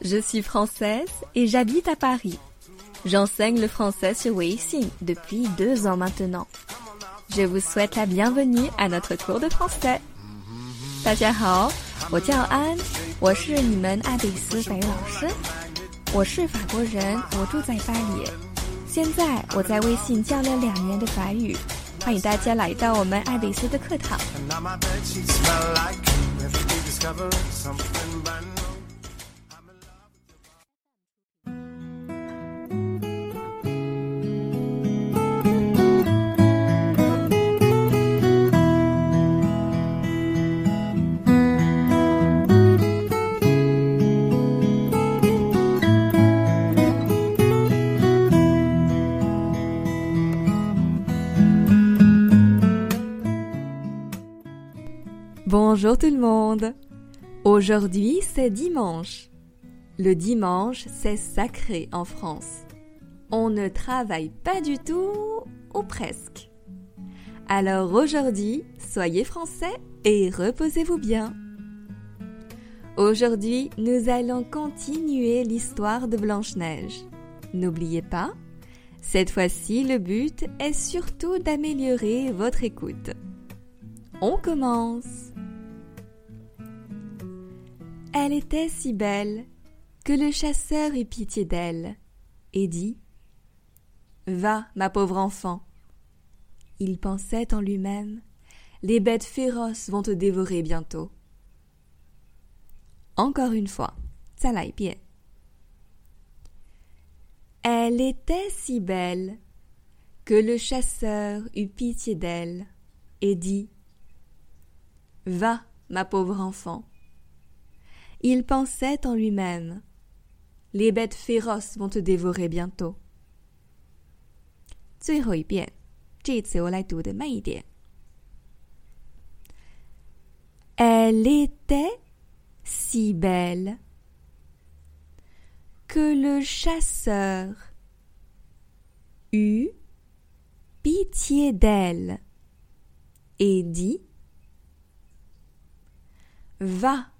Je suis française et j'habite à Paris. J'enseigne le français sur Weixin depuis deux ans maintenant. Je vous souhaite la bienvenue à notre cours de français. 大家好，我叫安，我是你们爱贝斯法语老师。我是法国人，我住在巴黎。现在我在微信教了两年的法语，欢迎大家来到我们爱贝斯的课堂。Bonjour tout le monde. Aujourd'hui c'est dimanche. Le dimanche c'est sacré en France. On ne travaille pas du tout ou presque. Alors aujourd'hui, soyez français et reposez-vous bien. Aujourd'hui, nous allons continuer l'histoire de Blanche-Neige. N'oubliez pas, cette fois-ci, le but est surtout d'améliorer votre écoute. On commence. Elle était si belle que le chasseur eut pitié d'elle et dit Va, ma pauvre enfant. Il pensait en lui-même Les bêtes féroces vont te dévorer bientôt. Encore une fois, bien. Elle était si belle que le chasseur eut pitié d'elle et dit Va, ma pauvre enfant. Il pensait en lui-même Les bêtes féroces vont te dévorer bientôt. Elle était si belle que le chasseur eut pitié d'elle et dit Va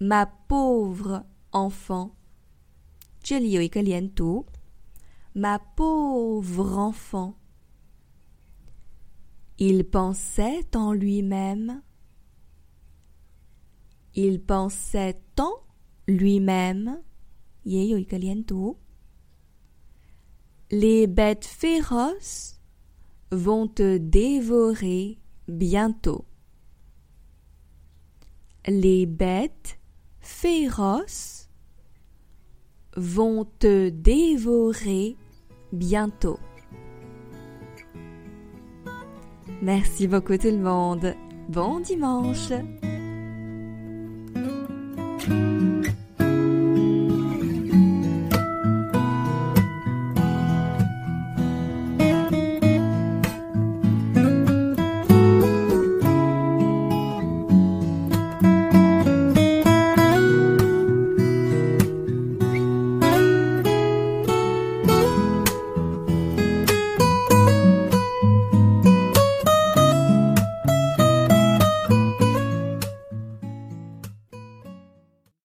ma pauvre enfant. ma pauvre enfant. Il pensait en lui-même. Il pensait en lui-même. Les bêtes féroces vont te dévorer bientôt. Les bêtes féroces vont te dévorer bientôt. Merci beaucoup tout le monde. Bon dimanche